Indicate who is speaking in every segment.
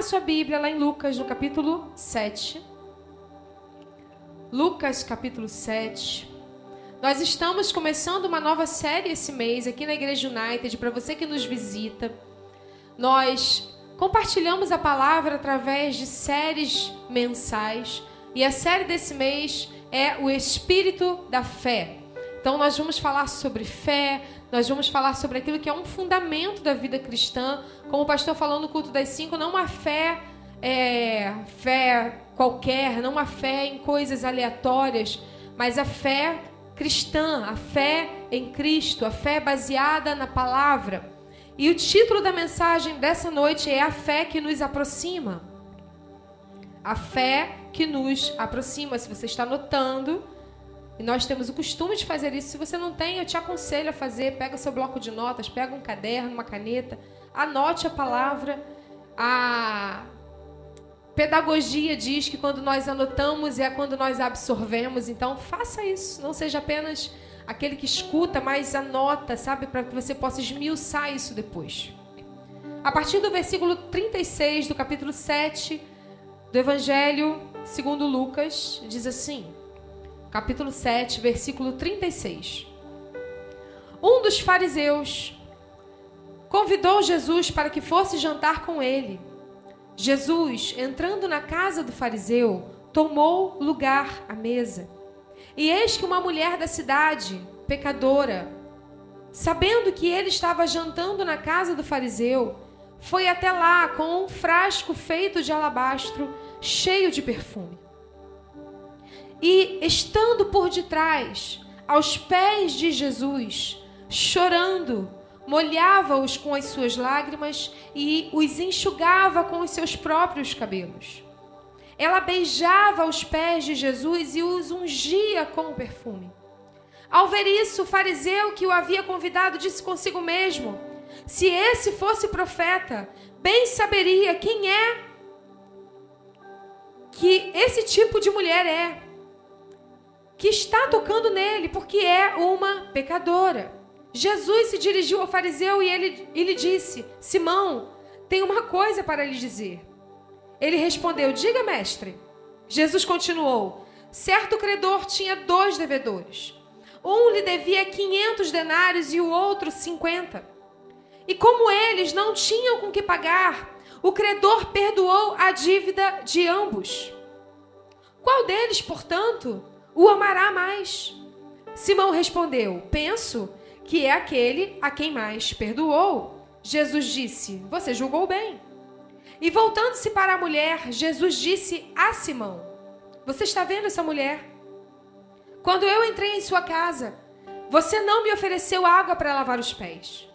Speaker 1: Abra sua Bíblia lá em Lucas, no capítulo 7. Lucas, capítulo 7. Nós estamos começando uma nova série esse mês aqui na Igreja United. Para você que nos visita, nós compartilhamos a palavra através de séries mensais. E a série desse mês é o Espírito da Fé. Então, nós vamos falar sobre fé, nós vamos falar sobre aquilo que é um fundamento da vida cristã. Como o pastor falou no culto das cinco, não uma fé, é, fé qualquer, não uma fé em coisas aleatórias, mas a fé cristã, a fé em Cristo, a fé baseada na palavra. E o título da mensagem dessa noite é A Fé que nos aproxima. A fé que nos aproxima. Se você está notando, e nós temos o costume de fazer isso. Se você não tem, eu te aconselho a fazer. Pega seu bloco de notas, pega um caderno, uma caneta, anote a palavra. A pedagogia diz que quando nós anotamos é quando nós absorvemos. Então, faça isso. Não seja apenas aquele que escuta, mas anota, sabe? Para que você possa esmiuçar isso depois. A partir do versículo 36 do capítulo 7 do Evangelho segundo Lucas, diz assim capítulo 7, versículo 36. Um dos fariseus convidou Jesus para que fosse jantar com ele. Jesus, entrando na casa do fariseu, tomou lugar à mesa. E eis que uma mulher da cidade, pecadora, sabendo que ele estava jantando na casa do fariseu, foi até lá com um frasco feito de alabastro, cheio de perfume e, estando por detrás, aos pés de Jesus, chorando, molhava-os com as suas lágrimas e os enxugava com os seus próprios cabelos. Ela beijava os pés de Jesus e os ungia com o perfume. Ao ver isso, o fariseu que o havia convidado disse consigo mesmo: Se esse fosse profeta, bem saberia quem é que esse tipo de mulher é que está tocando nele, porque é uma pecadora. Jesus se dirigiu ao fariseu e ele, ele disse: Simão, tem uma coisa para lhe dizer. Ele respondeu: Diga, mestre. Jesus continuou: Certo credor tinha dois devedores. Um lhe devia 500 denários e o outro 50. E como eles não tinham com que pagar, o credor perdoou a dívida de ambos. Qual deles, portanto, o amará mais. Simão respondeu: Penso que é aquele a quem mais perdoou. Jesus disse: Você julgou bem. E voltando-se para a mulher, Jesus disse a Simão: Você está vendo essa mulher? Quando eu entrei em sua casa, você não me ofereceu água para lavar os pés.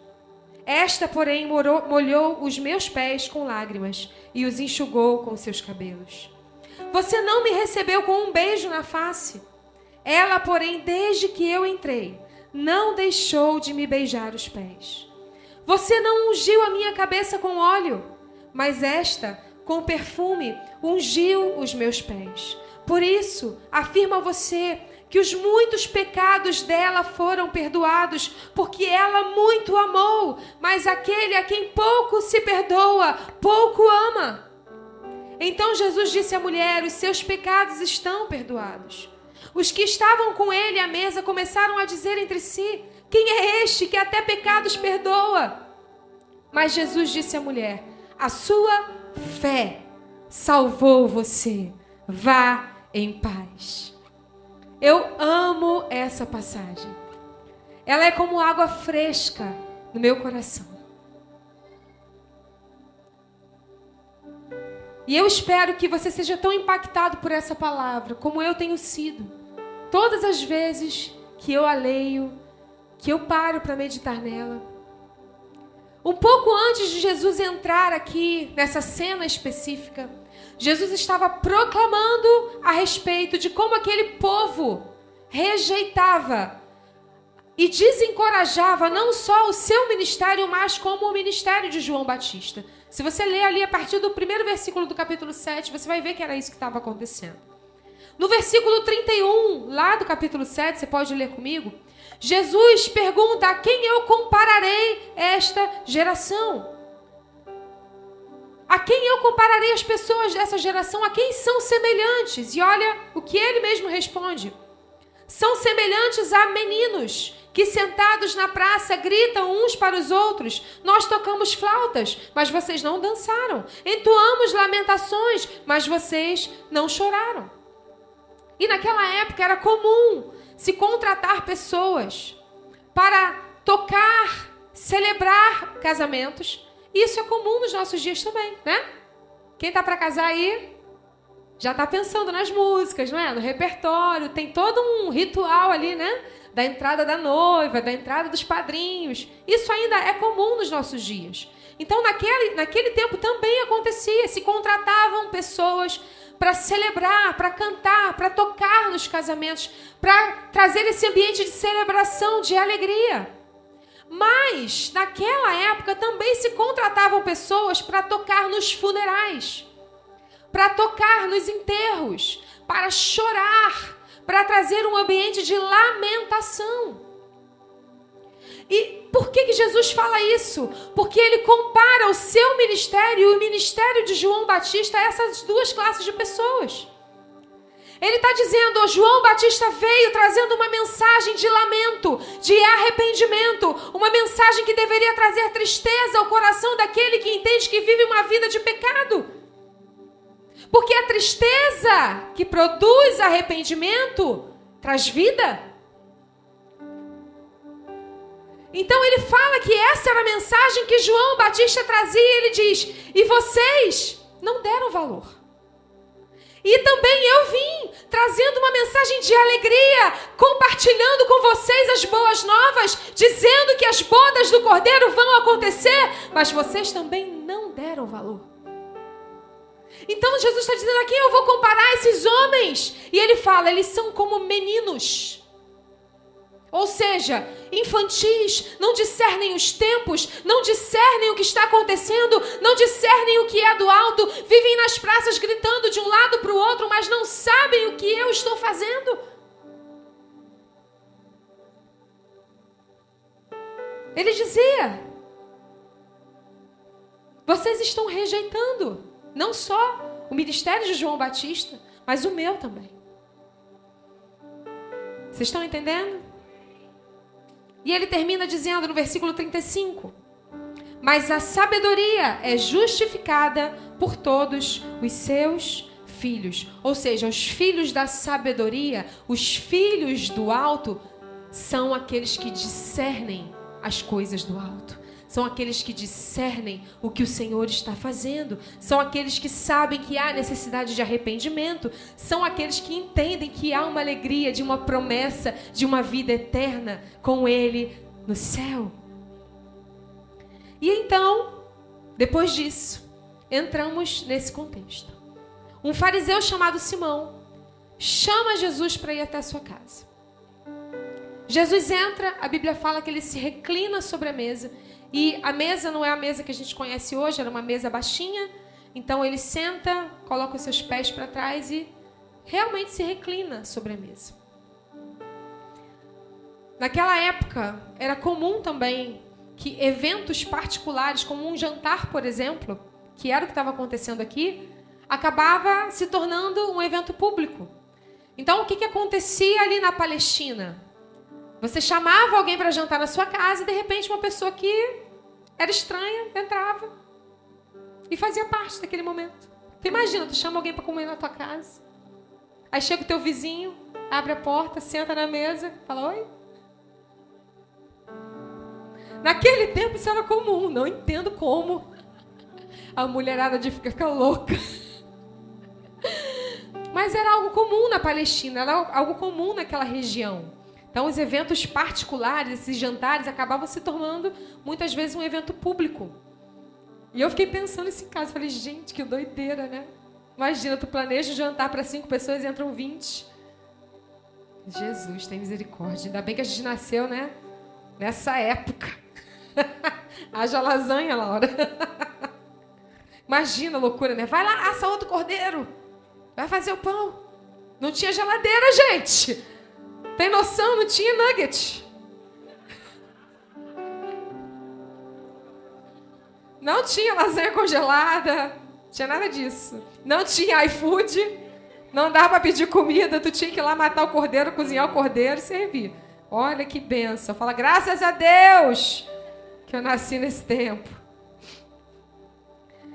Speaker 1: Esta, porém, molhou os meus pés com lágrimas e os enxugou com seus cabelos. Você não me recebeu com um beijo na face. Ela, porém, desde que eu entrei, não deixou de me beijar os pés. Você não ungiu a minha cabeça com óleo, mas esta, com perfume, ungiu os meus pés. Por isso, afirma você que os muitos pecados dela foram perdoados, porque ela muito amou, mas aquele a quem pouco se perdoa, pouco ama. Então Jesus disse à mulher: Os seus pecados estão perdoados. Os que estavam com ele à mesa começaram a dizer entre si: Quem é este que até pecados perdoa? Mas Jesus disse à mulher: A sua fé salvou você. Vá em paz. Eu amo essa passagem. Ela é como água fresca no meu coração. E eu espero que você seja tão impactado por essa palavra como eu tenho sido. Todas as vezes que eu a leio, que eu paro para meditar nela. Um pouco antes de Jesus entrar aqui nessa cena específica, Jesus estava proclamando a respeito de como aquele povo rejeitava e desencorajava não só o seu ministério, mas como o ministério de João Batista. Se você ler ali a partir do primeiro versículo do capítulo 7, você vai ver que era isso que estava acontecendo. No versículo 31, lá do capítulo 7, você pode ler comigo? Jesus pergunta: A quem eu compararei esta geração? A quem eu compararei as pessoas dessa geração? A quem são semelhantes? E olha o que ele mesmo responde. São semelhantes a meninos que sentados na praça gritam uns para os outros: Nós tocamos flautas, mas vocês não dançaram. Entoamos lamentações, mas vocês não choraram. E naquela época era comum se contratar pessoas para tocar, celebrar casamentos. Isso é comum nos nossos dias também, né? Quem tá para casar aí já tá pensando nas músicas, não é? No repertório, tem todo um ritual ali, né? Da entrada da noiva, da entrada dos padrinhos. Isso ainda é comum nos nossos dias. Então, naquele, naquele tempo também acontecia, se contratavam pessoas para celebrar, para cantar, para tocar nos casamentos, para trazer esse ambiente de celebração, de alegria. Mas, naquela época, também se contratavam pessoas para tocar nos funerais, para tocar nos enterros, para chorar, para trazer um ambiente de lamentação. E por que, que Jesus fala isso? Porque ele compara o seu ministério e o ministério de João Batista a essas duas classes de pessoas. Ele está dizendo: oh, João Batista veio trazendo uma mensagem de lamento, de arrependimento, uma mensagem que deveria trazer tristeza ao coração daquele que entende que vive uma vida de pecado. Porque a tristeza que produz arrependimento traz vida. Então ele fala que essa era a mensagem que João Batista trazia e ele diz: e vocês não deram valor. E também eu vim trazendo uma mensagem de alegria, compartilhando com vocês as boas novas, dizendo que as bodas do Cordeiro vão acontecer, mas vocês também não deram valor. Então Jesus está dizendo aqui: eu vou comparar esses homens. E ele fala: eles são como meninos ou seja, infantis, não discernem os tempos, não discernem o que está acontecendo, não discernem o que é do alto, vivem nas praças gritando de um lado para o outro, mas não sabem o que eu estou fazendo. Ele dizia: vocês estão rejeitando não só o ministério de João Batista, mas o meu também. Vocês estão entendendo? E ele termina dizendo no versículo 35: Mas a sabedoria é justificada por todos os seus filhos. Ou seja, os filhos da sabedoria, os filhos do alto, são aqueles que discernem as coisas do alto são aqueles que discernem o que o Senhor está fazendo, são aqueles que sabem que há necessidade de arrependimento, são aqueles que entendem que há uma alegria de uma promessa de uma vida eterna com Ele no céu. E então, depois disso, entramos nesse contexto. Um fariseu chamado Simão chama Jesus para ir até a sua casa. Jesus entra, a Bíblia fala que ele se reclina sobre a mesa e a mesa não é a mesa que a gente conhece hoje, era uma mesa baixinha. Então ele senta, coloca os seus pés para trás e realmente se reclina sobre a mesa. Naquela época, era comum também que eventos particulares, como um jantar, por exemplo, que era o que estava acontecendo aqui, acabava se tornando um evento público. Então, o que, que acontecia ali na Palestina? Você chamava alguém para jantar na sua casa e de repente uma pessoa que era estranha entrava e fazia parte daquele momento. Tu imagina, tu chama alguém para comer na tua casa. Aí chega o teu vizinho, abre a porta, senta na mesa, fala oi. Naquele tempo isso era comum, não entendo como. A mulherada de ficar louca. Mas era algo comum na Palestina, era algo comum naquela região. Então, os eventos particulares, esses jantares, acabavam se tornando muitas vezes um evento público. E eu fiquei pensando nesse caso. Falei, gente, que doideira, né? Imagina, tu planeja um jantar para cinco pessoas e entram 20. Jesus, tem misericórdia. Ainda bem que a gente nasceu, né? Nessa época. Haja lasanha, Laura. Imagina a loucura, né? Vai lá, assa outro cordeiro. Vai fazer o pão. Não tinha geladeira, gente. Tem noção? Não tinha nugget. Não tinha lasanha congelada, não tinha nada disso. Não tinha iFood, não dava para pedir comida, tu tinha que ir lá matar o cordeiro, cozinhar o cordeiro e servir. Olha que benção. Fala, graças a Deus que eu nasci nesse tempo.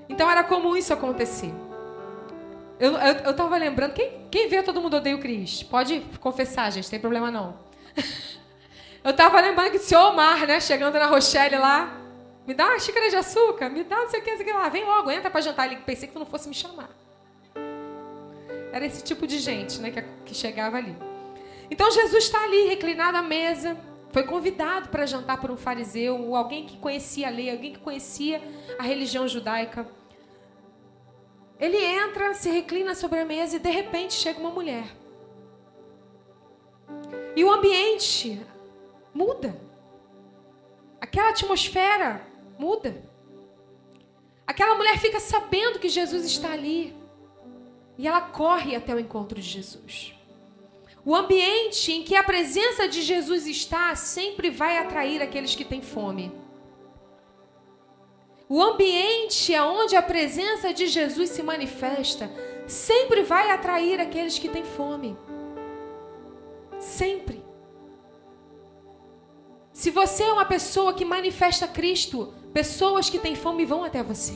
Speaker 1: Então era comum isso acontecer. Eu, eu, eu tava lembrando, quem, quem vê Todo Mundo Odeia o Cris? Pode confessar, gente, tem problema não. eu tava lembrando que o senhor Omar, né, chegando na Rochelle lá, me dá uma xícara de açúcar, me dá não sei o que, não sei o que lá, vem logo, entra para jantar. Ele pensei que tu não fosse me chamar. Era esse tipo de gente, né, que, que chegava ali. Então Jesus está ali, reclinado à mesa, foi convidado para jantar por um fariseu, alguém que conhecia a lei, alguém que conhecia a religião judaica. Ele entra, se reclina sobre a mesa e de repente chega uma mulher. E o ambiente muda. Aquela atmosfera muda. Aquela mulher fica sabendo que Jesus está ali. E ela corre até o encontro de Jesus. O ambiente em que a presença de Jesus está sempre vai atrair aqueles que têm fome. O ambiente onde a presença de Jesus se manifesta sempre vai atrair aqueles que têm fome. Sempre. Se você é uma pessoa que manifesta Cristo, pessoas que têm fome vão até você.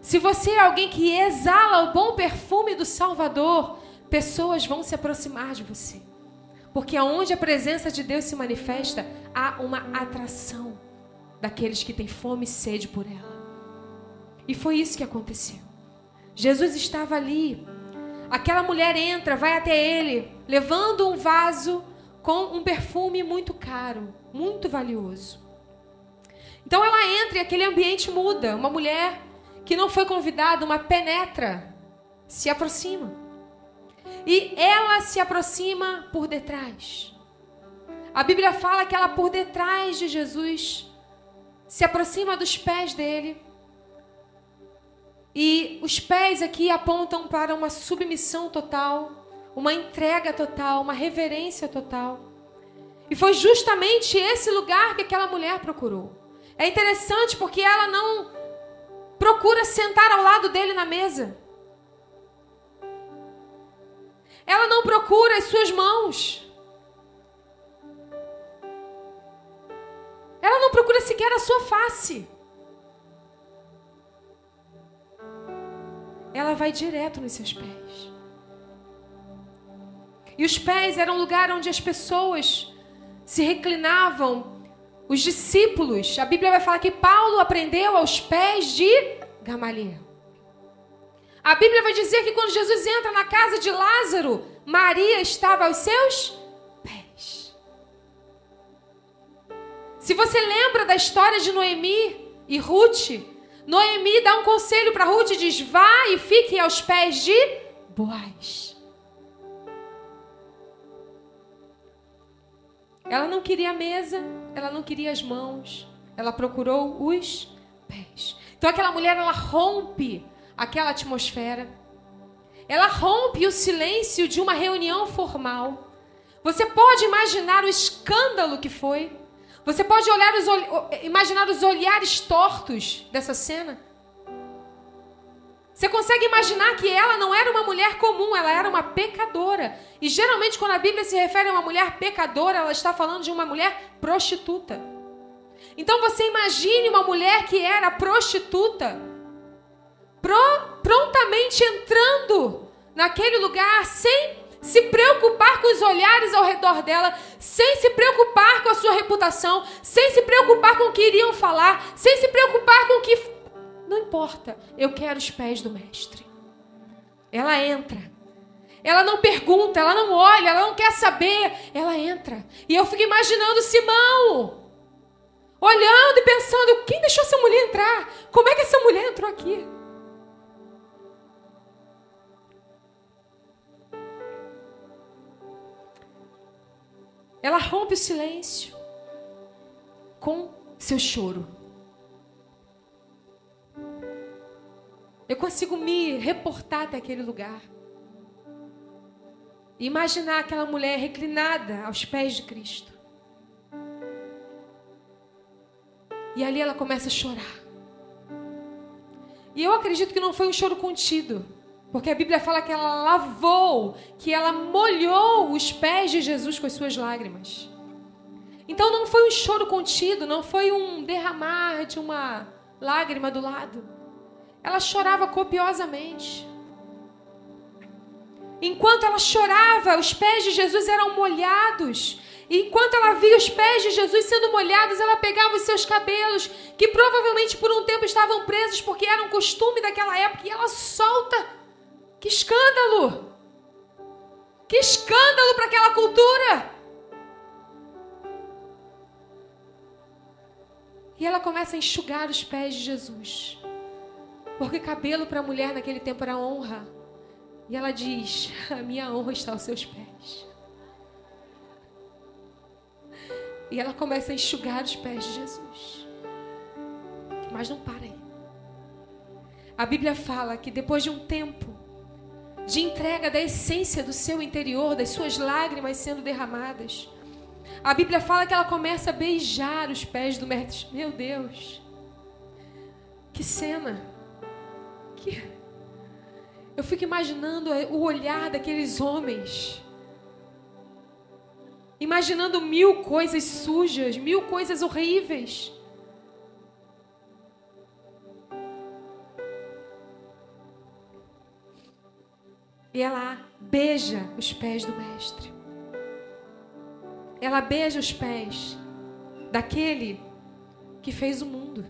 Speaker 1: Se você é alguém que exala o bom perfume do Salvador, pessoas vão se aproximar de você. Porque aonde a presença de Deus se manifesta, há uma atração daqueles que têm fome e sede por ela. E foi isso que aconteceu. Jesus estava ali. Aquela mulher entra, vai até ele, levando um vaso com um perfume muito caro, muito valioso. Então ela entra e aquele ambiente muda. Uma mulher que não foi convidada, uma penetra, se aproxima. E ela se aproxima por detrás. A Bíblia fala que ela por detrás de Jesus se aproxima dos pés dele. E os pés aqui apontam para uma submissão total, uma entrega total, uma reverência total. E foi justamente esse lugar que aquela mulher procurou. É interessante porque ela não procura sentar ao lado dele na mesa. Ela não procura as suas mãos. Ela não procura sequer a sua face. Ela vai direto nos seus pés. E os pés eram um lugar onde as pessoas se reclinavam. Os discípulos, a Bíblia vai falar que Paulo aprendeu aos pés de Gamaliel. A Bíblia vai dizer que quando Jesus entra na casa de Lázaro, Maria estava aos seus pés. Se você lembra da história de Noemi e Ruth, Noemi dá um conselho para Ruth e diz: vá e fique aos pés de Boaz. Ela não queria a mesa, ela não queria as mãos, ela procurou os pés. Então aquela mulher ela rompe aquela atmosfera. Ela rompe o silêncio de uma reunião formal. Você pode imaginar o escândalo que foi? Você pode olhar os, imaginar os olhares tortos dessa cena? Você consegue imaginar que ela não era uma mulher comum, ela era uma pecadora. E geralmente, quando a Bíblia se refere a uma mulher pecadora, ela está falando de uma mulher prostituta. Então você imagine uma mulher que era prostituta pro, prontamente entrando naquele lugar sem se preocupar com os olhares ao redor dela, sem se preocupar com a sua reputação, sem se preocupar com o que iriam falar, sem se preocupar com o que. Não importa, eu quero os pés do Mestre. Ela entra. Ela não pergunta, ela não olha, ela não quer saber. Ela entra. E eu fico imaginando Simão, olhando e pensando: quem deixou essa mulher entrar? Como é que essa mulher entrou aqui? Ela rompe o silêncio com seu choro. Eu consigo me reportar até aquele lugar. Imaginar aquela mulher reclinada aos pés de Cristo. E ali ela começa a chorar. E eu acredito que não foi um choro contido. Porque a Bíblia fala que ela lavou, que ela molhou os pés de Jesus com as suas lágrimas. Então não foi um choro contido, não foi um derramar de uma lágrima do lado. Ela chorava copiosamente. Enquanto ela chorava, os pés de Jesus eram molhados. E enquanto ela via os pés de Jesus sendo molhados, ela pegava os seus cabelos, que provavelmente por um tempo estavam presos, porque era um costume daquela época, e ela solta. Que escândalo! Que escândalo para aquela cultura! E ela começa a enxugar os pés de Jesus. Porque cabelo para a mulher naquele tempo era honra. E ela diz: A minha honra está aos seus pés. E ela começa a enxugar os pés de Jesus. Mas não para aí. A Bíblia fala que depois de um tempo de entrega da essência do seu interior, das suas lágrimas sendo derramadas, a Bíblia fala que ela começa a beijar os pés do mestre. Meu Deus, que cena! Que... Eu fico imaginando o olhar daqueles homens. Imaginando mil coisas sujas, mil coisas horríveis. E ela beija os pés do Mestre. Ela beija os pés daquele que fez o mundo.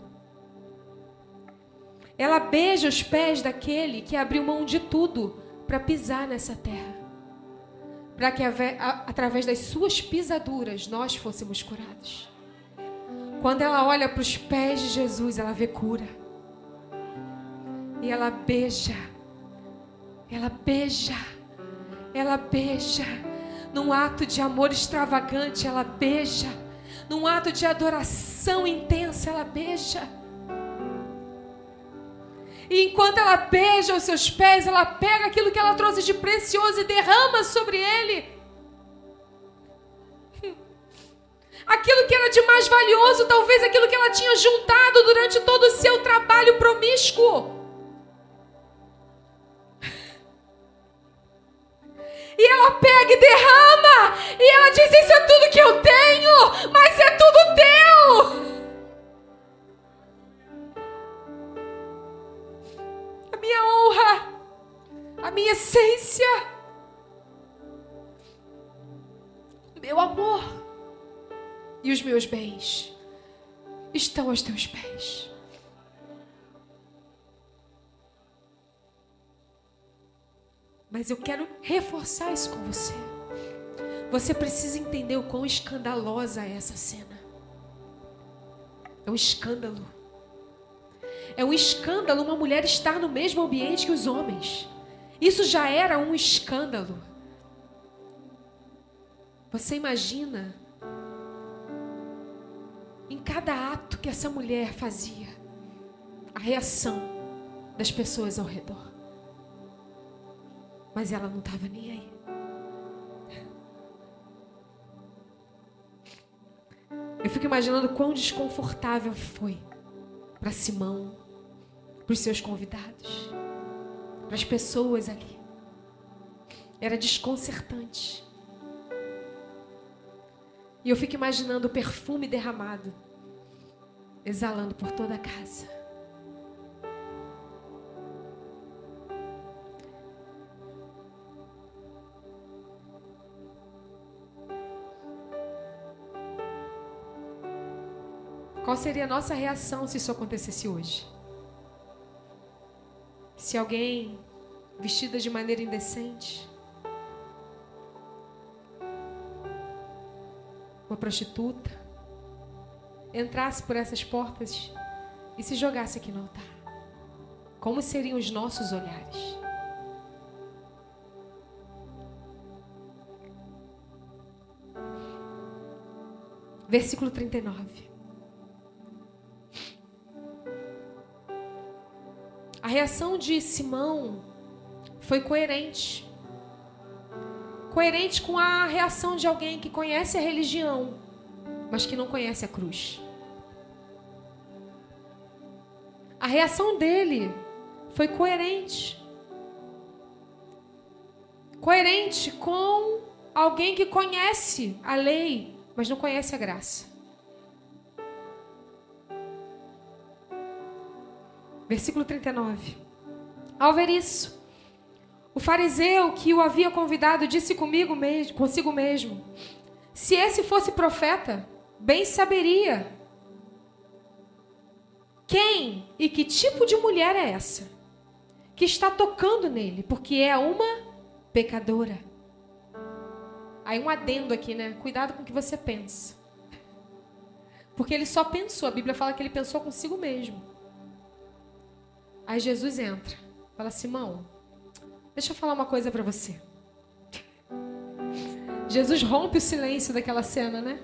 Speaker 1: Ela beija os pés daquele que abriu mão de tudo para pisar nessa terra. Para que através das suas pisaduras nós fôssemos curados. Quando ela olha para os pés de Jesus, ela vê cura. E ela beija ela beija, ela beija. Num ato de amor extravagante, ela beija. Num ato de adoração intensa, ela beija. E enquanto ela beija os seus pés, ela pega aquilo que ela trouxe de precioso e derrama sobre ele. Aquilo que era de mais valioso, talvez aquilo que ela tinha juntado durante todo o seu trabalho promíscuo. E ela pega e derrama. E ela diz: Isso é tudo que eu tenho, mas é tudo teu. A minha honra, a minha essência, o meu amor e os meus bens estão aos teus pés. Mas eu quero reforçar isso com você. Você precisa entender o quão escandalosa é essa cena. É um escândalo. É um escândalo uma mulher estar no mesmo ambiente que os homens. Isso já era um escândalo. Você imagina em cada ato que essa mulher fazia, a reação das pessoas ao redor. Mas ela não estava nem aí. Eu fico imaginando quão desconfortável foi para Simão, para os seus convidados, para as pessoas ali. Era desconcertante. E eu fico imaginando o perfume derramado, exalando por toda a casa. Qual seria a nossa reação se isso acontecesse hoje? Se alguém vestida de maneira indecente, uma prostituta, entrasse por essas portas e se jogasse aqui no altar, como seriam os nossos olhares? Versículo 39. Reação de Simão foi coerente. Coerente com a reação de alguém que conhece a religião, mas que não conhece a cruz. A reação dele foi coerente. Coerente com alguém que conhece a lei, mas não conhece a graça. Versículo 39. Ao ver isso, o fariseu que o havia convidado disse comigo mesmo, consigo mesmo: Se esse fosse profeta, bem saberia quem e que tipo de mulher é essa que está tocando nele, porque é uma pecadora. Aí um adendo aqui, né? Cuidado com o que você pensa. Porque ele só pensou, a Bíblia fala que ele pensou consigo mesmo. Aí Jesus entra, fala: Simão, deixa eu falar uma coisa para você. Jesus rompe o silêncio daquela cena, né?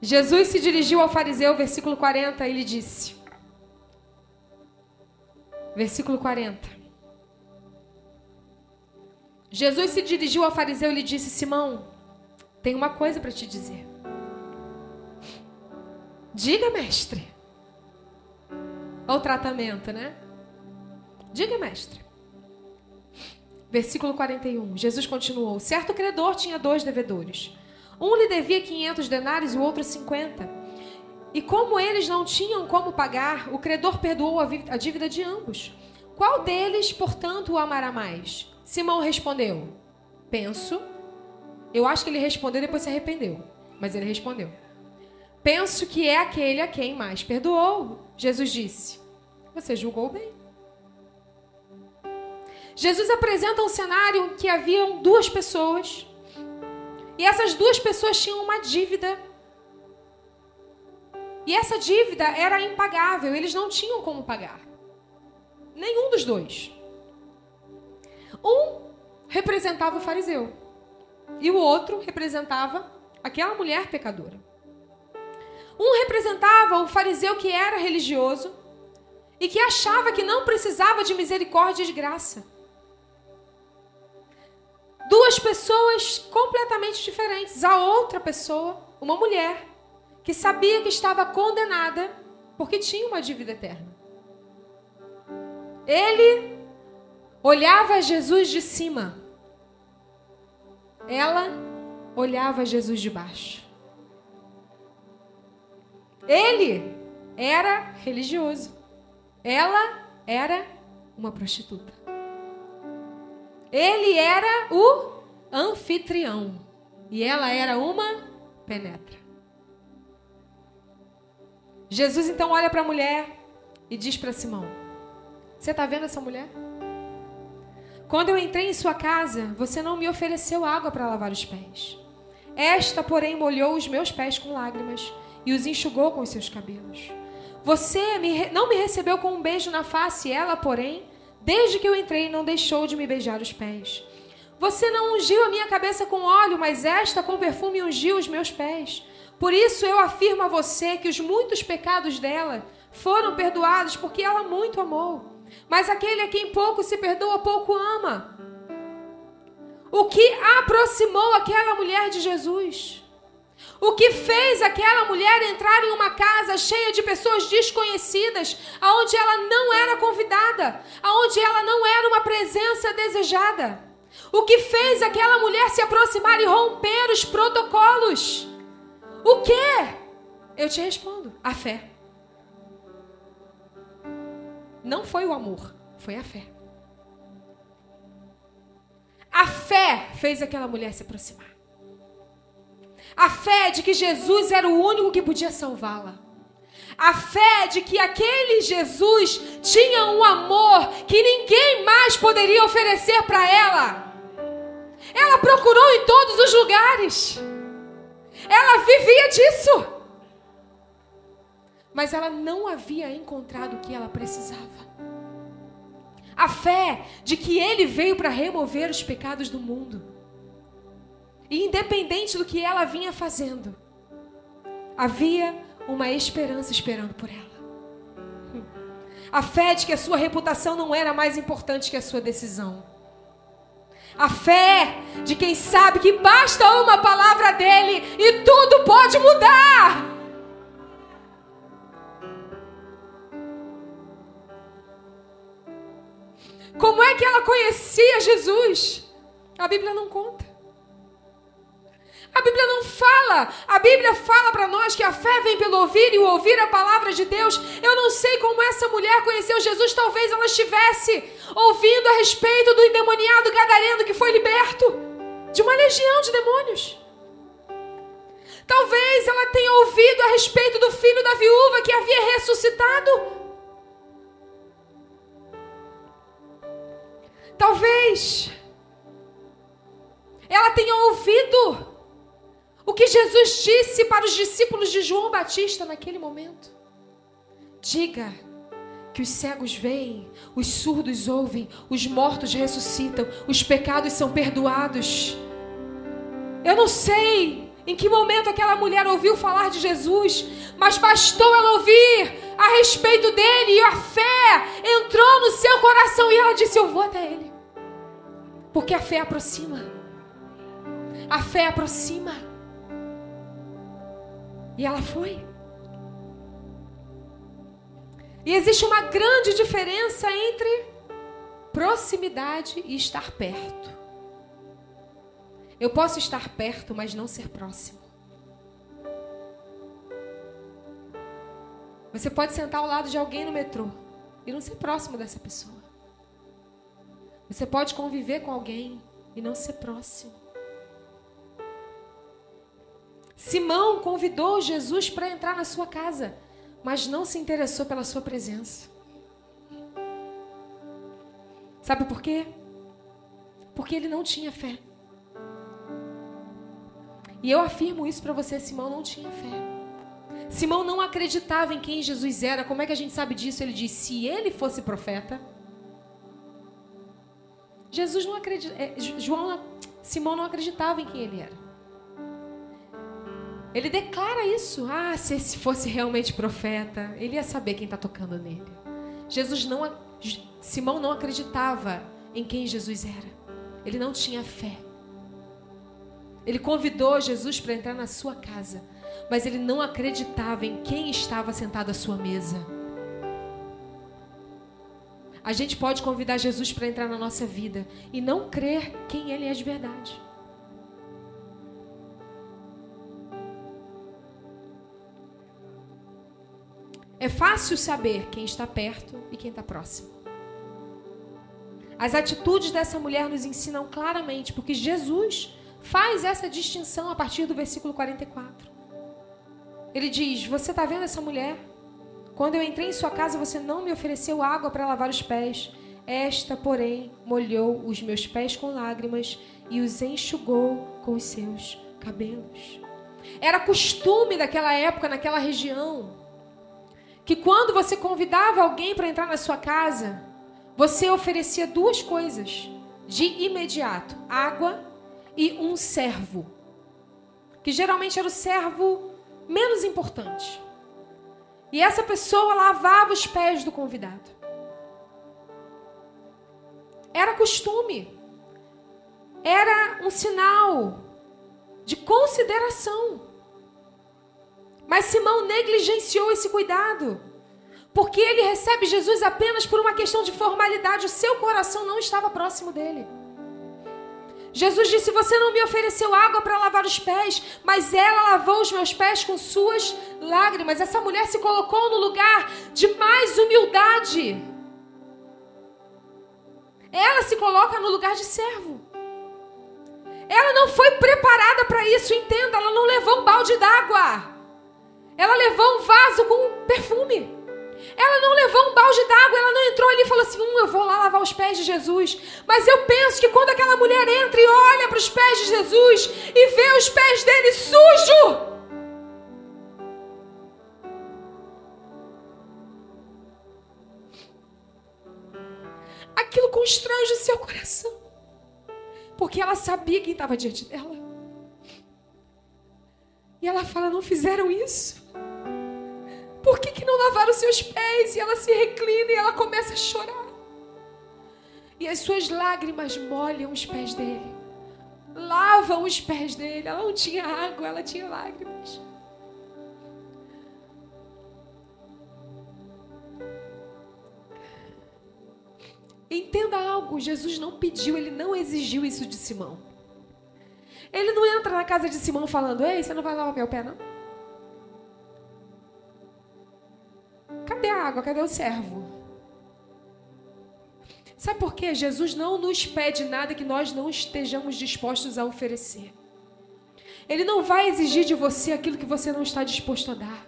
Speaker 1: Jesus se dirigiu ao fariseu, versículo 40, e disse: Versículo 40. Jesus se dirigiu ao fariseu e lhe disse: Simão, tem uma coisa para te dizer. Diga, mestre. Olha o tratamento, né? Diga, mestre. Versículo 41. Jesus continuou: Certo credor tinha dois devedores. Um lhe devia 500 denários e o outro 50. E como eles não tinham como pagar, o credor perdoou a dívida de ambos. Qual deles, portanto, o amará mais? Simão respondeu: Penso. Eu acho que ele respondeu e depois se arrependeu. Mas ele respondeu: Penso que é aquele a quem mais perdoou. Jesus disse: Você julgou bem. Jesus apresenta um cenário que haviam duas pessoas. E essas duas pessoas tinham uma dívida. E essa dívida era impagável, eles não tinham como pagar. Nenhum dos dois. Um representava o fariseu e o outro representava aquela mulher pecadora. Um representava o fariseu que era religioso e que achava que não precisava de misericórdia e de graça. Duas pessoas completamente diferentes. A outra pessoa, uma mulher, que sabia que estava condenada porque tinha uma dívida eterna. Ele olhava Jesus de cima. Ela olhava Jesus de baixo. Ele era religioso. Ela era uma prostituta. Ele era o anfitrião. E ela era uma penetra. Jesus então olha para a mulher e diz para Simão: Você está vendo essa mulher? Quando eu entrei em sua casa, você não me ofereceu água para lavar os pés. Esta, porém, molhou os meus pés com lágrimas e os enxugou com os seus cabelos. Você me, não me recebeu com um beijo na face, ela, porém, desde que eu entrei, não deixou de me beijar os pés. Você não ungiu a minha cabeça com óleo, mas esta com perfume ungiu os meus pés. Por isso eu afirmo a você que os muitos pecados dela foram perdoados, porque ela muito amou. Mas aquele a quem pouco se perdoa, pouco ama. O que aproximou aquela mulher de Jesus? O que fez aquela mulher entrar em uma casa cheia de pessoas desconhecidas, aonde ela não era convidada, aonde ela não era uma presença desejada? O que fez aquela mulher se aproximar e romper os protocolos? O que? Eu te respondo: a fé. Não foi o amor, foi a fé. A fé fez aquela mulher se aproximar. A fé de que Jesus era o único que podia salvá-la. A fé de que aquele Jesus tinha um amor que ninguém mais poderia oferecer para ela. Ela procurou em todos os lugares. Ela vivia disso mas ela não havia encontrado o que ela precisava. A fé de que ele veio para remover os pecados do mundo. E independente do que ela vinha fazendo, havia uma esperança esperando por ela. A fé de que a sua reputação não era mais importante que a sua decisão. A fé de quem sabe que basta uma palavra dele e tudo pode mudar. é que ela conhecia Jesus? A Bíblia não conta. A Bíblia não fala. A Bíblia fala para nós que a fé vem pelo ouvir e o ouvir a palavra de Deus. Eu não sei como essa mulher conheceu Jesus. Talvez ela estivesse ouvindo a respeito do endemoniado gadareno que foi liberto de uma legião de demônios. Talvez ela tenha ouvido a respeito do filho da viúva que havia ressuscitado. Talvez ela tenha ouvido o que Jesus disse para os discípulos de João Batista naquele momento. Diga que os cegos veem, os surdos ouvem, os mortos ressuscitam, os pecados são perdoados. Eu não sei em que momento aquela mulher ouviu falar de Jesus, mas bastou ela ouvir a respeito dele e a fé entrou no seu coração e ela disse: Eu vou até ele. Porque a fé aproxima. A fé aproxima. E ela foi. E existe uma grande diferença entre proximidade e estar perto. Eu posso estar perto, mas não ser próximo. Você pode sentar ao lado de alguém no metrô e não ser próximo dessa pessoa. Você pode conviver com alguém e não ser próximo. Simão convidou Jesus para entrar na sua casa, mas não se interessou pela sua presença. Sabe por quê? Porque ele não tinha fé. E eu afirmo isso para você: Simão não tinha fé. Simão não acreditava em quem Jesus era. Como é que a gente sabe disso? Ele diz: se ele fosse profeta. Jesus não acreditava. É, João, Simão não acreditava em quem ele era. Ele declara isso. Ah, se esse fosse realmente profeta, ele ia saber quem está tocando nele. Jesus não, Simão não acreditava em quem Jesus era. Ele não tinha fé. Ele convidou Jesus para entrar na sua casa, mas ele não acreditava em quem estava sentado à sua mesa. A gente pode convidar Jesus para entrar na nossa vida e não crer quem ele é de verdade. É fácil saber quem está perto e quem está próximo. As atitudes dessa mulher nos ensinam claramente, porque Jesus faz essa distinção a partir do versículo 44. Ele diz: Você está vendo essa mulher? Quando eu entrei em sua casa, você não me ofereceu água para lavar os pés. Esta, porém, molhou os meus pés com lágrimas e os enxugou com os seus cabelos. Era costume daquela época, naquela região, que quando você convidava alguém para entrar na sua casa, você oferecia duas coisas de imediato: água e um servo, que geralmente era o servo menos importante. E essa pessoa lavava os pés do convidado. Era costume. Era um sinal de consideração. Mas Simão negligenciou esse cuidado. Porque ele recebe Jesus apenas por uma questão de formalidade. O seu coração não estava próximo dele. Jesus disse: Você não me ofereceu água para lavar os pés, mas ela lavou os meus pés com suas lágrimas. Essa mulher se colocou no lugar de mais humildade. Ela se coloca no lugar de servo. Ela não foi preparada para isso, entenda. Ela não levou um balde d'água. Ela levou um vaso com perfume. Ela não levou um balde d'água, ela não entrou ali e falou assim: hum, eu vou lá lavar os pés de Jesus. Mas eu penso que quando aquela mulher entra e olha para os pés de Jesus e vê os pés dele sujos, aquilo constrange o seu coração. Porque ela sabia quem estava diante dela. E ela fala: não fizeram isso. Por que, que não lavaram seus pés? E ela se reclina e ela começa a chorar. E as suas lágrimas molham os pés dele. Lavam os pés dele. Ela não tinha água, ela tinha lágrimas. Entenda algo: Jesus não pediu, ele não exigiu isso de Simão. Ele não entra na casa de Simão falando: Ei, você não vai lavar meu pé, não? Cadê a água? Cadê o servo? Sabe por quê? Jesus não nos pede nada que nós não estejamos dispostos a oferecer. Ele não vai exigir de você aquilo que você não está disposto a dar.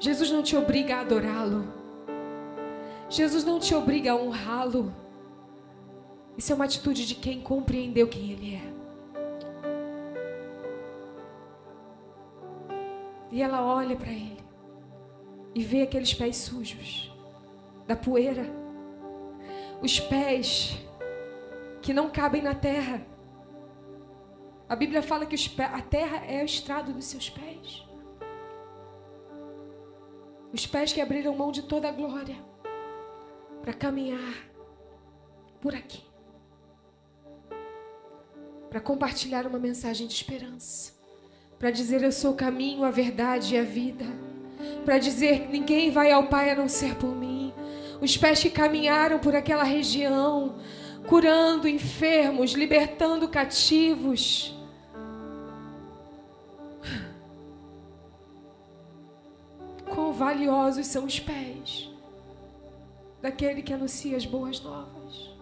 Speaker 1: Jesus não te obriga a adorá-lo. Jesus não te obriga a honrá-lo. Isso é uma atitude de quem compreendeu quem Ele é. E ela olha para Ele e vê aqueles pés sujos, da poeira, os pés que não cabem na terra. A Bíblia fala que a terra é o estrado dos seus pés. Os pés que abriram mão de toda a glória para caminhar por aqui para compartilhar uma mensagem de esperança, para dizer eu sou o caminho, a verdade e a vida, para dizer que ninguém vai ao Pai a não ser por mim. Os pés que caminharam por aquela região, curando enfermos, libertando cativos. Quão valiosos são os pés daquele que anuncia as boas novas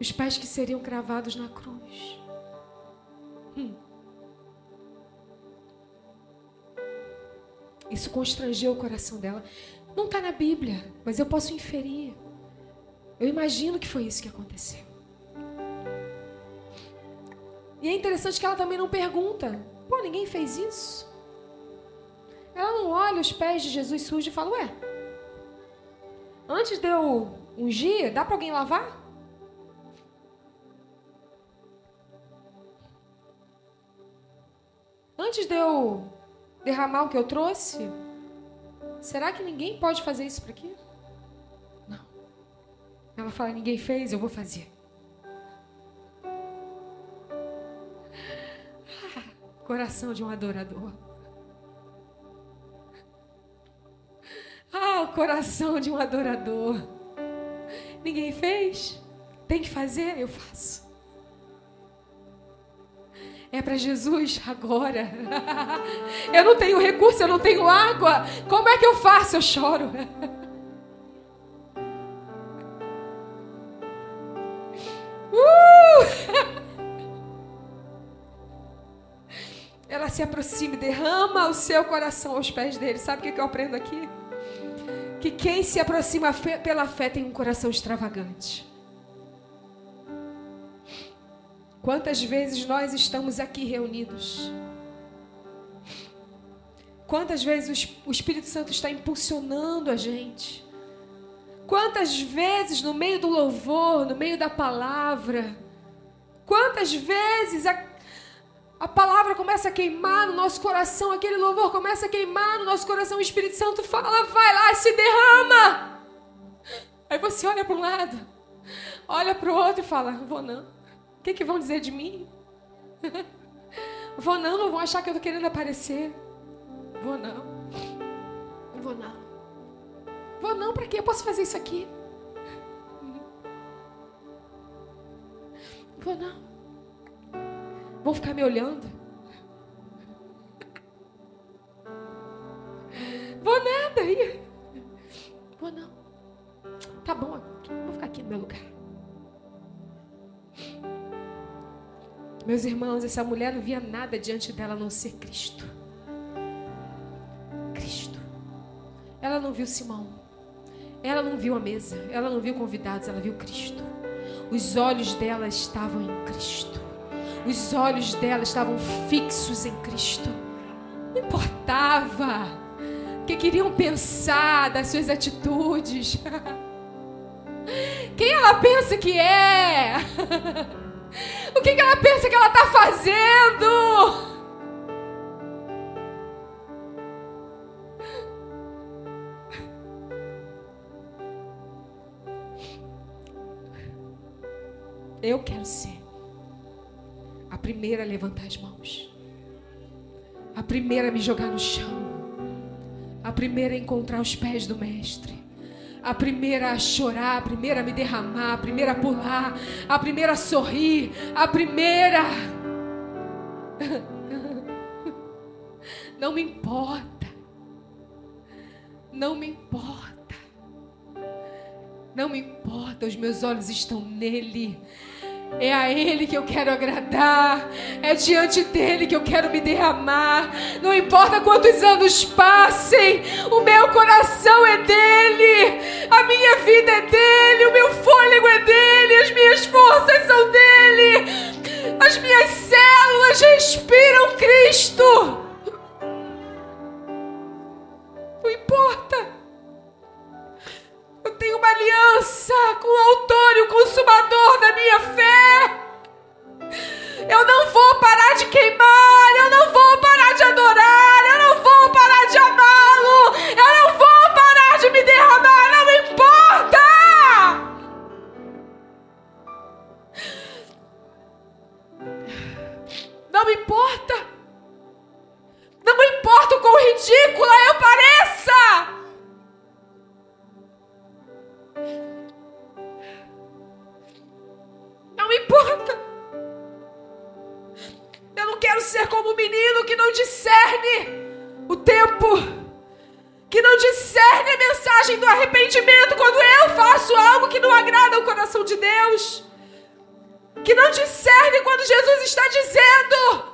Speaker 1: os pés que seriam cravados na cruz. Hum. Isso constrangeu o coração dela. Não está na Bíblia, mas eu posso inferir. Eu imagino que foi isso que aconteceu. E é interessante que ela também não pergunta: pô, ninguém fez isso? Ela não olha os pés de Jesus sujos e fala: ué, antes de eu ungir, dá para alguém lavar? Antes de eu derramar o que eu trouxe, será que ninguém pode fazer isso para aqui? Não. Ela fala: ninguém fez, eu vou fazer. Coração de um adorador. Ah, o coração de um adorador. Ninguém fez? Tem que fazer? Eu faço. É para Jesus agora. Eu não tenho recurso, eu não tenho água. Como é que eu faço? Eu choro. Uh! Ela se aproxima e derrama o seu coração aos pés dele. Sabe o que eu aprendo aqui? Que quem se aproxima pela fé tem um coração extravagante. Quantas vezes nós estamos aqui reunidos? Quantas vezes o Espírito Santo está impulsionando a gente? Quantas vezes no meio do louvor, no meio da palavra, quantas vezes a, a palavra começa a queimar no nosso coração, aquele louvor começa a queimar no nosso coração, o Espírito Santo fala, vai lá, se derrama. Aí você olha para um lado, olha para o outro e fala, vou não. O que, que vão dizer de mim? Vou não, não vão achar que eu estou querendo aparecer. Vou não. Vou não. Vou não, para quê? Eu posso fazer isso aqui. Vou não. Vão ficar me olhando. Vou nada aí. Vou não. Tá bom, vou ficar aqui no meu lugar. Meus irmãos, essa mulher não via nada diante dela a não ser Cristo. Cristo. Ela não viu Simão. Ela não viu a mesa. Ela não viu convidados. Ela viu Cristo. Os olhos dela estavam em Cristo. Os olhos dela estavam fixos em Cristo. Não importava o que queriam pensar das suas atitudes. Quem ela pensa que é? O que, que ela pensa que ela está fazendo? Eu quero ser a primeira a levantar as mãos, a primeira a me jogar no chão, A primeira a encontrar os pés do Mestre. A primeira a chorar, a primeira a me derramar, a primeira a pular, a primeira a sorrir, a primeira. Não me importa. Não me importa. Não me importa, os meus olhos estão nele. É a Ele que eu quero agradar. É diante dele que eu quero me derramar. Não importa quantos anos passem, o meu coração é dele. A minha vida é dele. O meu fôlego é dele. As minhas forças são dele. As minhas células respiram Cristo. Não importa. Uma aliança com o autor e o consumador da minha fé. Eu não vou parar de queimar, eu não vou parar de adorar, eu não vou parar de amá-lo, eu não vou parar de me derramar, não importa. Não importa. Não importa o quão ridícula discerne o tempo, que não discerne a mensagem do arrependimento quando eu faço algo que não agrada ao coração de Deus, que não discerne quando Jesus está dizendo: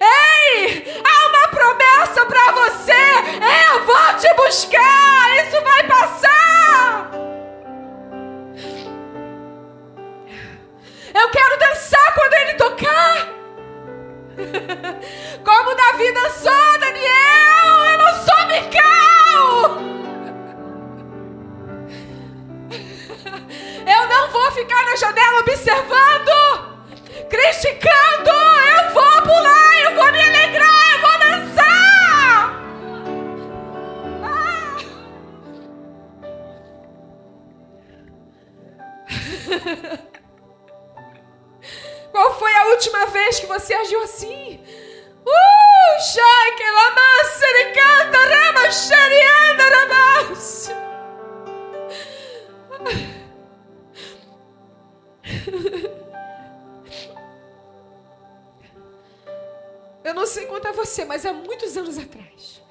Speaker 1: Ei, há uma promessa para você. Eu vou te buscar. Isso vai passar. Eu quero dançar quando ele tocar. Como Davi dançou, Daniel, eu não sou Mical. Eu não vou ficar na janela observando, criticando. Eu vou pular, eu vou me alegrar, eu vou dançar. Ah. Última vez que você agiu assim? Uh, canta. Eu não sei quanto a você, mas há muitos anos atrás,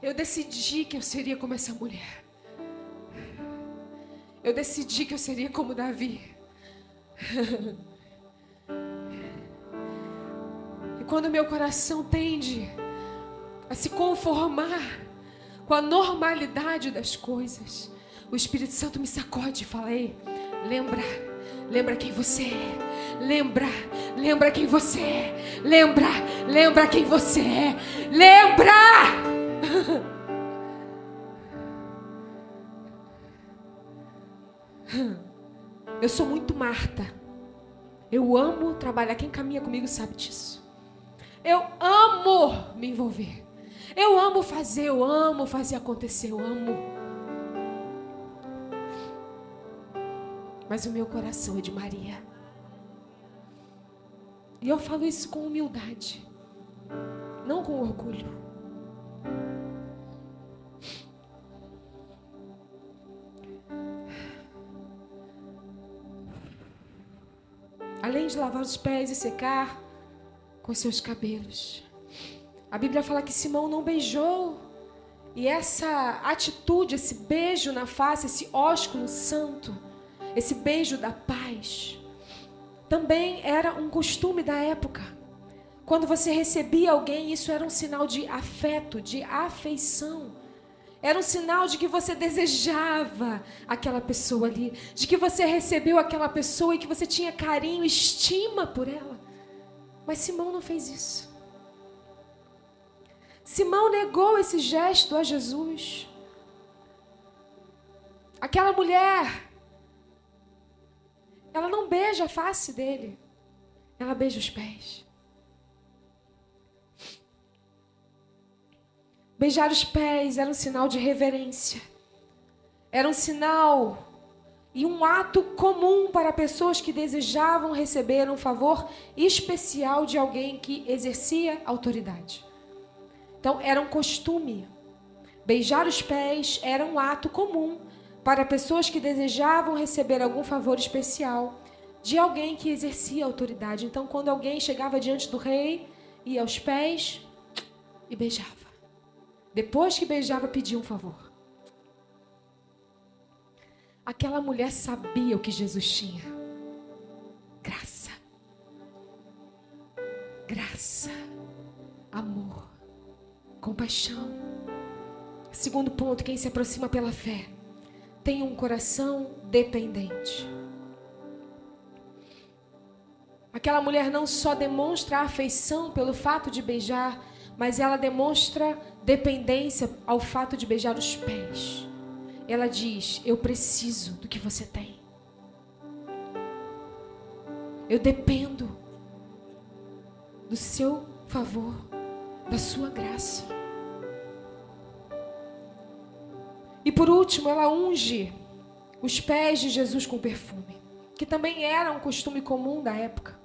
Speaker 1: eu decidi que eu seria como essa mulher. Eu decidi que eu seria como Davi. quando meu coração tende a se conformar com a normalidade das coisas, o Espírito Santo me sacode e fala: Ei, lembra, lembra quem você é. Lembra, lembra quem você é. Lembra, lembra quem você é. Lembra! Eu sou muito Marta. Eu amo trabalhar. Quem caminha comigo sabe disso. Eu amo me envolver. Eu amo fazer, eu amo fazer acontecer, eu amo. Mas o meu coração é de Maria. E eu falo isso com humildade, não com orgulho. Além de lavar os pés e secar, com seus cabelos. A Bíblia fala que Simão não beijou. E essa atitude, esse beijo na face, esse ósculo santo, esse beijo da paz, também era um costume da época. Quando você recebia alguém, isso era um sinal de afeto, de afeição. Era um sinal de que você desejava aquela pessoa ali, de que você recebeu aquela pessoa e que você tinha carinho, estima por ela. Mas Simão não fez isso. Simão negou esse gesto a Jesus. Aquela mulher, ela não beija a face dele, ela beija os pés. Beijar os pés era um sinal de reverência, era um sinal e um ato comum para pessoas que desejavam receber um favor especial de alguém que exercia autoridade. Então, era um costume. Beijar os pés era um ato comum para pessoas que desejavam receber algum favor especial de alguém que exercia autoridade. Então, quando alguém chegava diante do rei, ia aos pés e beijava. Depois que beijava, pedia um favor. Aquela mulher sabia o que Jesus tinha: graça, graça, amor, compaixão. Segundo ponto: quem se aproxima pela fé tem um coração dependente. Aquela mulher não só demonstra afeição pelo fato de beijar, mas ela demonstra dependência ao fato de beijar os pés. Ela diz: Eu preciso do que você tem. Eu dependo do seu favor, da sua graça. E por último, ela unge os pés de Jesus com perfume, que também era um costume comum da época.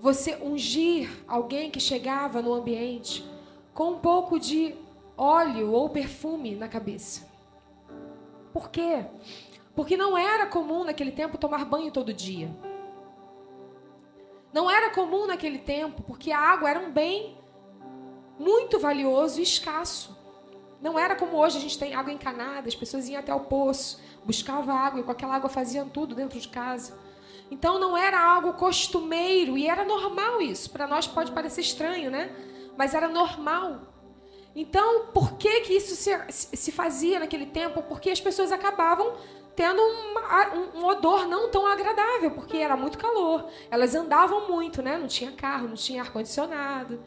Speaker 1: Você ungir alguém que chegava no ambiente com um pouco de óleo ou perfume na cabeça. Por quê? Porque não era comum naquele tempo tomar banho todo dia. Não era comum naquele tempo, porque a água era um bem muito valioso e escasso. Não era como hoje a gente tem água encanada, as pessoas iam até o poço, buscavam água e com aquela água faziam tudo dentro de casa. Então não era algo costumeiro e era normal isso. Para nós pode parecer estranho, né? mas era normal. Então, por que, que isso se, se fazia naquele tempo? Porque as pessoas acabavam tendo uma, um, odor não tão agradável, porque era muito calor. Elas andavam muito, né? Não tinha carro, não tinha ar-condicionado.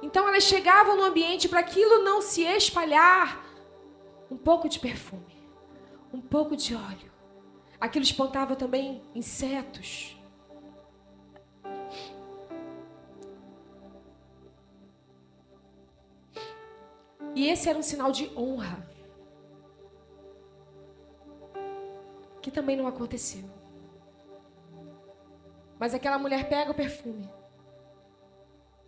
Speaker 1: Então, elas chegavam no ambiente para aquilo não se espalhar. Um pouco de perfume, um pouco de óleo. Aquilo espantava também insetos. E esse era um sinal de honra. Que também não aconteceu. Mas aquela mulher pega o perfume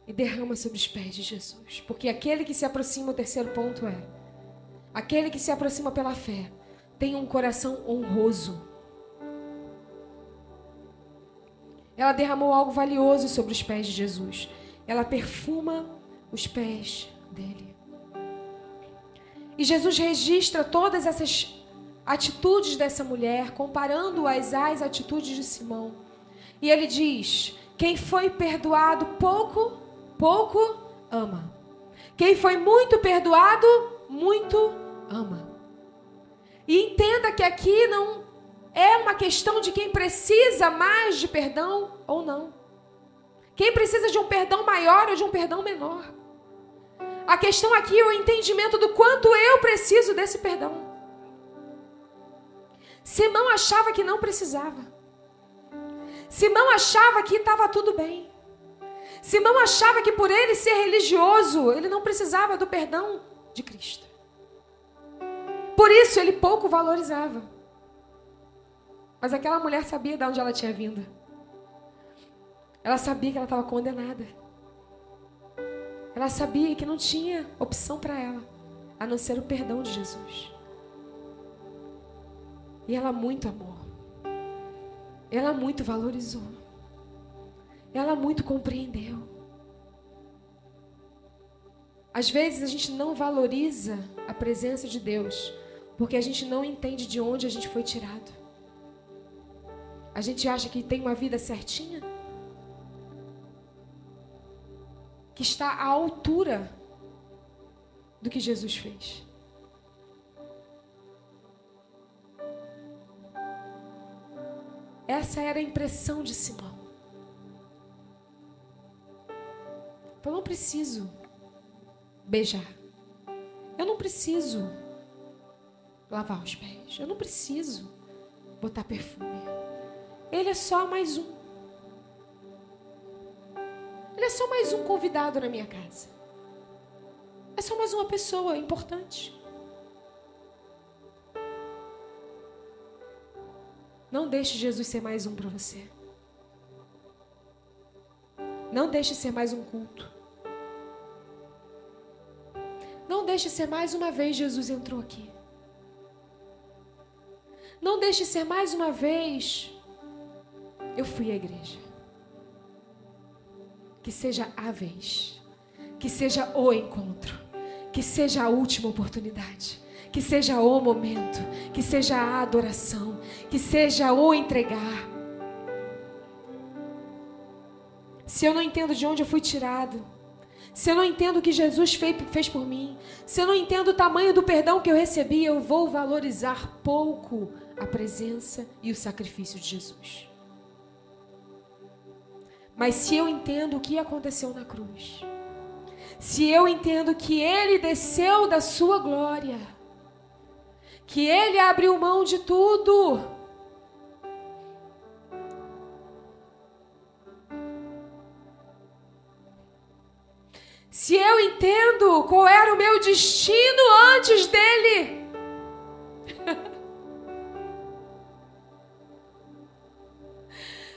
Speaker 1: e derrama sobre os pés de Jesus. Porque aquele que se aproxima, o terceiro ponto é: aquele que se aproxima pela fé tem um coração honroso. Ela derramou algo valioso sobre os pés de Jesus. Ela perfuma os pés dele. E Jesus registra todas essas atitudes dessa mulher, comparando-as às atitudes de Simão. E ele diz: Quem foi perdoado pouco, pouco ama. Quem foi muito perdoado, muito ama. E entenda que aqui não é uma questão de quem precisa mais de perdão ou não. Quem precisa de um perdão maior ou de um perdão menor. A questão aqui é o entendimento do quanto eu preciso desse perdão. Simão achava que não precisava. Simão achava que estava tudo bem. Simão achava que por ele ser religioso, ele não precisava do perdão de Cristo. Por isso ele pouco valorizava. Mas aquela mulher sabia de onde ela tinha vindo. Ela sabia que ela estava condenada. Ela sabia que não tinha opção para ela a não ser o perdão de Jesus. E ela muito amou. Ela muito valorizou. Ela muito compreendeu. Às vezes a gente não valoriza a presença de Deus porque a gente não entende de onde a gente foi tirado. A gente acha que tem uma vida certinha que está à altura do que Jesus fez. Essa era a impressão de Simão. Eu não preciso beijar. Eu não preciso lavar os pés. Eu não preciso botar perfume. Ele é só mais um. Ele é só mais um convidado na minha casa. É só mais uma pessoa importante. Não deixe Jesus ser mais um para você. Não deixe ser mais um culto. Não Não deixe ser mais uma vez Jesus entrou aqui. Não deixe ser mais uma vez eu fui à igreja. Que seja a vez. Que seja o encontro. Que seja a última oportunidade. Que seja o momento. Que seja a adoração. Que seja o entregar. Se eu não entendo de onde eu fui tirado. Se eu não entendo o que Jesus fez, por mim. Se eu não entendo o tamanho do perdão que eu recebi, eu vou valorizar pouco a presença e o sacrifício de Jesus. Mas se eu entendo o que aconteceu na cruz, se eu entendo que ele desceu da sua glória, que ele abriu mão de tudo, se eu entendo qual era o meu destino antes dele,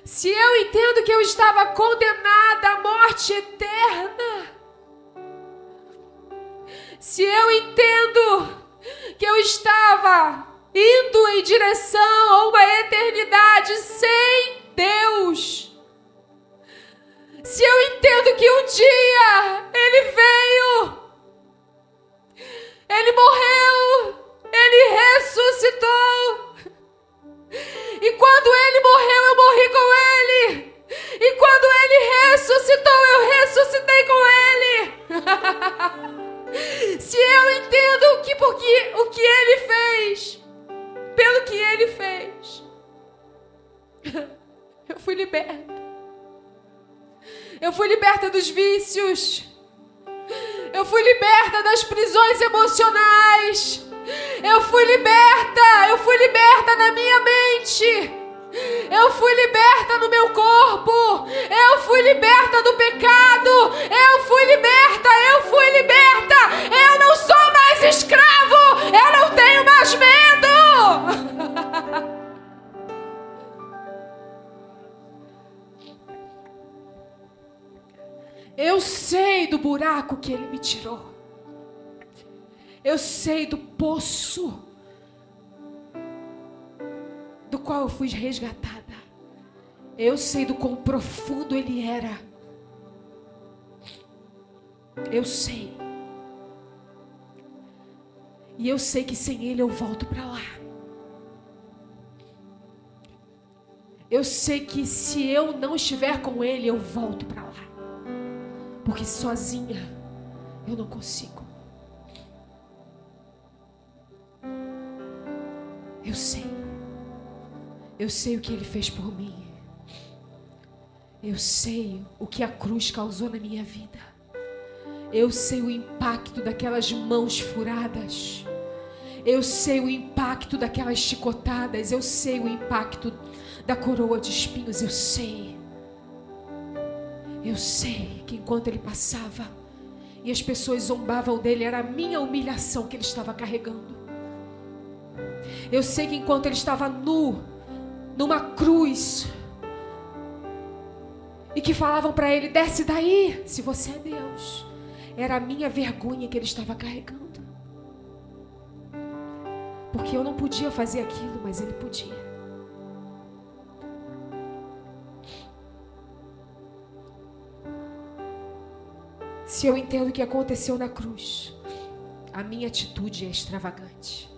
Speaker 1: Se eu entendo que eu estava condenada à morte eterna, se eu entendo que eu estava indo em direção a uma eternidade sem Deus, se eu entendo que um dia Ele veio, Ele morreu, Ele ressuscitou, e quando ele morreu, eu morri com ele. E quando ele ressuscitou, eu ressuscitei com ele. Se eu entendo que porque o que ele fez, pelo que ele fez, eu fui liberta. Eu fui liberta dos vícios. Eu fui liberta das prisões emocionais. Eu fui liberta, eu fui liberta na minha mente. Eu fui liberta no meu corpo. Eu fui liberta do pecado. Eu fui liberta, eu fui liberta. Eu não sou mais escravo. Eu não tenho mais medo. Eu sei do buraco que ele me tirou. Eu sei do poço do qual eu fui resgatada. Eu sei do quão profundo ele era. Eu sei. E eu sei que sem ele eu volto para lá. Eu sei que se eu não estiver com ele, eu volto para lá. Porque sozinha eu não consigo. Eu sei. Eu sei o que ele fez por mim. Eu sei o que a cruz causou na minha vida. Eu sei o impacto daquelas mãos furadas. Eu sei o impacto daquelas chicotadas. Eu sei o impacto da coroa de espinhos. Eu sei. Eu sei que enquanto ele passava e as pessoas zombavam dele, era a minha humilhação que ele estava carregando. Eu sei que enquanto ele estava nu, numa cruz, e que falavam para ele: desce daí, se você é Deus. Era a minha vergonha que ele estava carregando. Porque eu não podia fazer aquilo, mas ele podia. Se eu entendo o que aconteceu na cruz, a minha atitude é extravagante.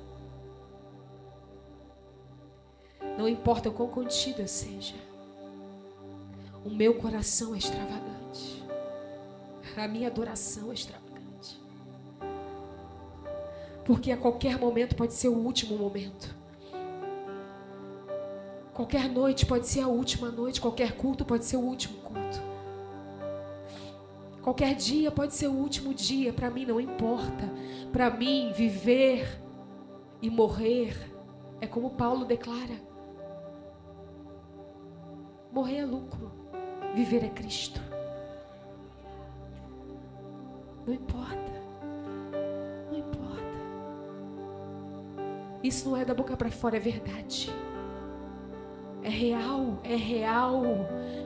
Speaker 1: Não importa o quão contido eu seja, o meu coração é extravagante. A minha adoração é extravagante. Porque a qualquer momento pode ser o último momento. Qualquer noite pode ser a última noite, qualquer culto pode ser o último culto. Qualquer dia pode ser o último dia, para mim não importa. Para mim, viver e morrer é como Paulo declara: Morrer é lucro, viver é Cristo. Não importa. Não importa. Isso não é da boca para fora, é verdade. É real, é real.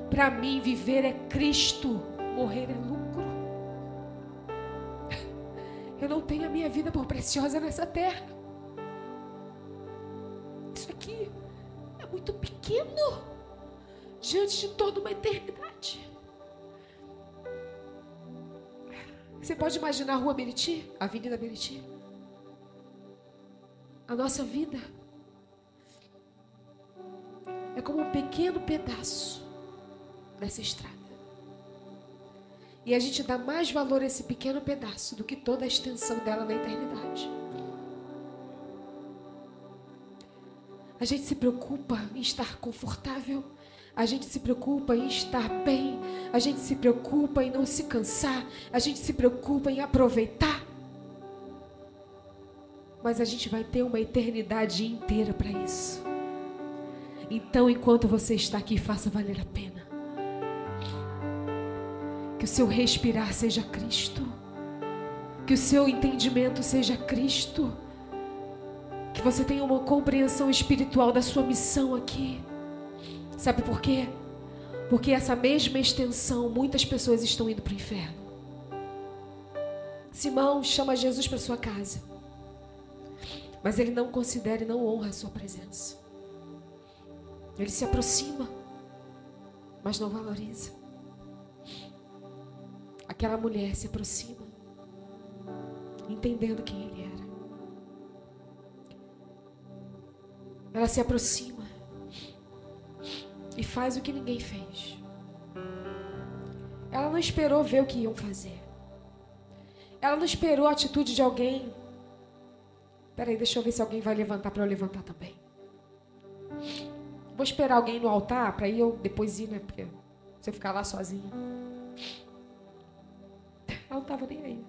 Speaker 1: Para mim, viver é Cristo, morrer é lucro. Eu não tenho a minha vida por preciosa nessa terra. Isso aqui é muito pequeno diante de toda uma eternidade. Você pode imaginar a rua Meriti, a Avenida Meriti? A nossa vida é como um pequeno pedaço dessa estrada. E a gente dá mais valor a esse pequeno pedaço do que toda a extensão dela na eternidade. A gente se preocupa em estar confortável, a gente se preocupa em estar bem, a gente se preocupa em não se cansar, a gente se preocupa em aproveitar. Mas a gente vai ter uma eternidade inteira para isso. Então, enquanto você está aqui, faça valer a pena. Que o seu respirar seja Cristo. Que o seu entendimento seja Cristo. Que você tenha uma compreensão espiritual da sua missão aqui. Sabe por quê? Porque essa mesma extensão, muitas pessoas estão indo para o inferno. Simão chama Jesus para sua casa. Mas ele não considera e não honra a sua presença. Ele se aproxima, mas não valoriza. Aquela mulher se aproxima, entendendo quem ele era. Ela se aproxima e faz o que ninguém fez. Ela não esperou ver o que iam fazer. Ela não esperou a atitude de alguém. Peraí, deixa eu ver se alguém vai levantar para eu levantar também. Vou esperar alguém no altar para eu depois ir, né? Porque se eu ficar lá sozinha. Ela não estava nem aí.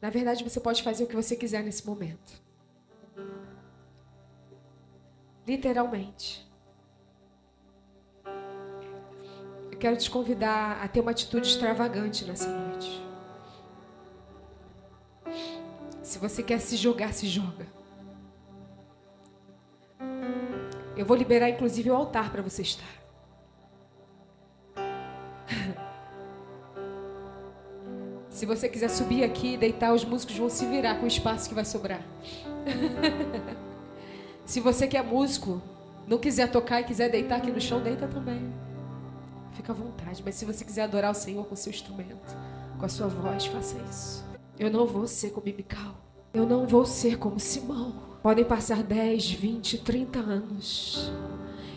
Speaker 1: Na verdade, você pode fazer o que você quiser nesse momento. Literalmente. Eu quero te convidar a ter uma atitude extravagante nessa noite. Se você quer se jogar, se joga. Eu vou liberar inclusive o altar para você estar. Se você quiser subir aqui e deitar, os músicos vão se virar com o espaço que vai sobrar. se você que é músico, não quiser tocar e quiser deitar aqui no chão, deita também. Fica à vontade. Mas se você quiser adorar o Senhor com seu instrumento, com a sua voz, faça isso. Eu não vou ser como Mical. Eu não vou ser como Simão. Podem passar 10, 20, 30 anos.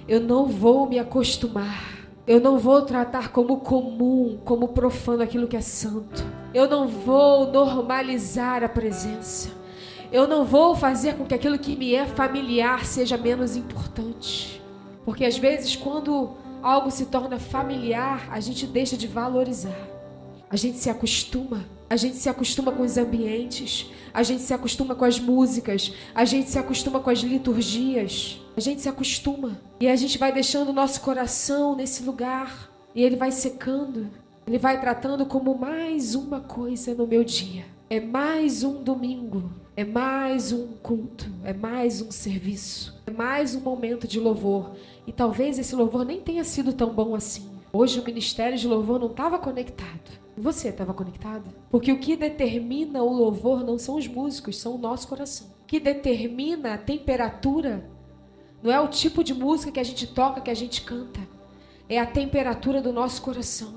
Speaker 1: Eu não vou me acostumar. Eu não vou tratar como comum, como profano aquilo que é santo. Eu não vou normalizar a presença. Eu não vou fazer com que aquilo que me é familiar seja menos importante. Porque às vezes, quando algo se torna familiar, a gente deixa de valorizar. A gente se acostuma a gente se acostuma com os ambientes, a gente se acostuma com as músicas, a gente se acostuma com as liturgias, a gente se acostuma. E a gente vai deixando o nosso coração nesse lugar, e ele vai secando, ele vai tratando como mais uma coisa no meu dia. É mais um domingo, é mais um culto, é mais um serviço, é mais um momento de louvor. E talvez esse louvor nem tenha sido tão bom assim. Hoje o ministério de louvor não estava conectado. Você estava conectado? Porque o que determina o louvor não são os músicos, são o nosso coração. O que determina a temperatura não é o tipo de música que a gente toca, que a gente canta. É a temperatura do nosso coração.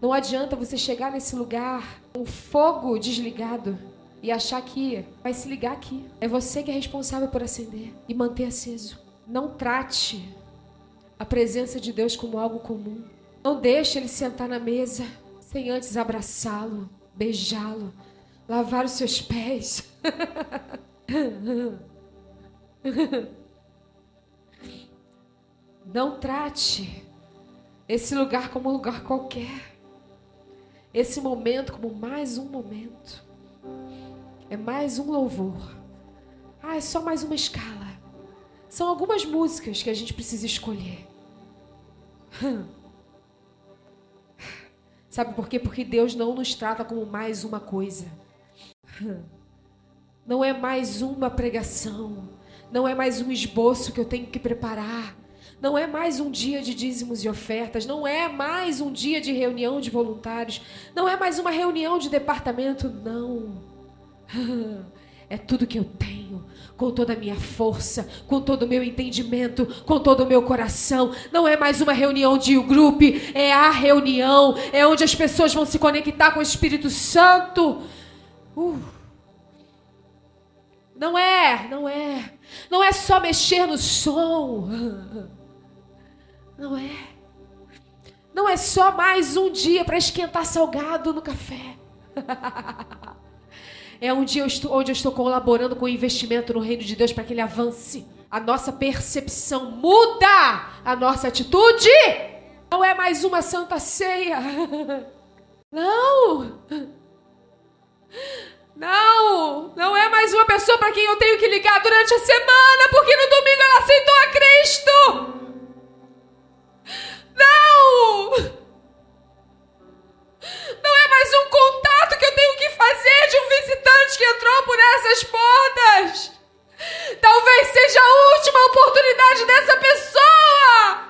Speaker 1: Não adianta você chegar nesse lugar com um fogo desligado e achar que vai se ligar aqui. É você que é responsável por acender e manter aceso. Não trate a presença de Deus como algo comum. Não deixe ele sentar na mesa sem antes abraçá-lo, beijá-lo, lavar os seus pés. Não trate esse lugar como um lugar qualquer. Esse momento como mais um momento. É mais um louvor. Ah, é só mais uma escala. São algumas músicas que a gente precisa escolher. Sabe por quê? Porque Deus não nos trata como mais uma coisa. Não é mais uma pregação. Não é mais um esboço que eu tenho que preparar. Não é mais um dia de dízimos e ofertas, não é mais um dia de reunião de voluntários, não é mais uma reunião de departamento, não. É tudo que eu tenho, com toda a minha força, com todo o meu entendimento, com todo o meu coração. Não é mais uma reunião de grupo, é a reunião, é onde as pessoas vão se conectar com o Espírito Santo. Uh. Não é, não é. Não é só mexer no som. Não é. Não é só mais um dia para esquentar salgado no café. É um dia onde eu estou colaborando com o investimento no reino de Deus para que ele avance. A nossa percepção muda a nossa atitude. Não é mais uma santa ceia. Não. Não, não é mais uma pessoa para quem eu tenho que ligar durante a semana, porque no domingo ela aceitou a Cristo. Não! Não é mais um contato eu de um visitante que entrou por essas portas. Talvez seja a última oportunidade dessa pessoa.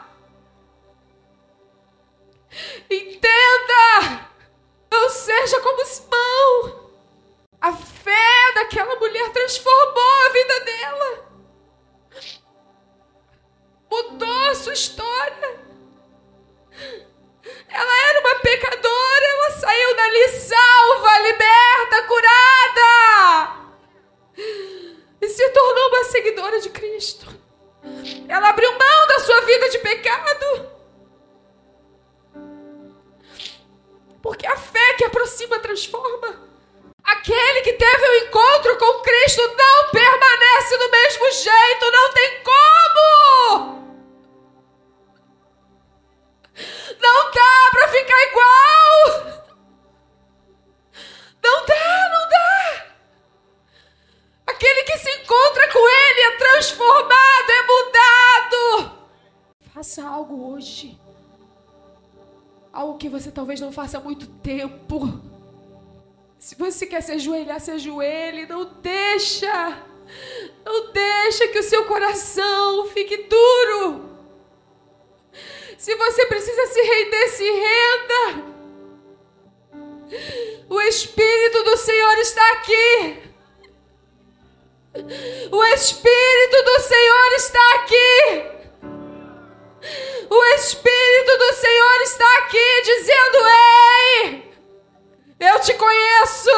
Speaker 1: Ajoelhar, se ajoelhe. Não deixa. Não deixa que o seu coração fique duro. Se você precisa se render, se renda. O Espírito do Senhor está aqui. O Espírito do Senhor está aqui. O Espírito do Senhor está aqui dizendo: Ei, eu te conheço.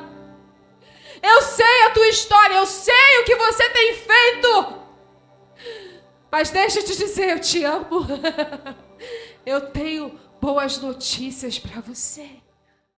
Speaker 1: Eu sei a tua história, eu sei o que você tem feito. Mas deixa eu te dizer, eu te amo. Eu tenho boas notícias para você.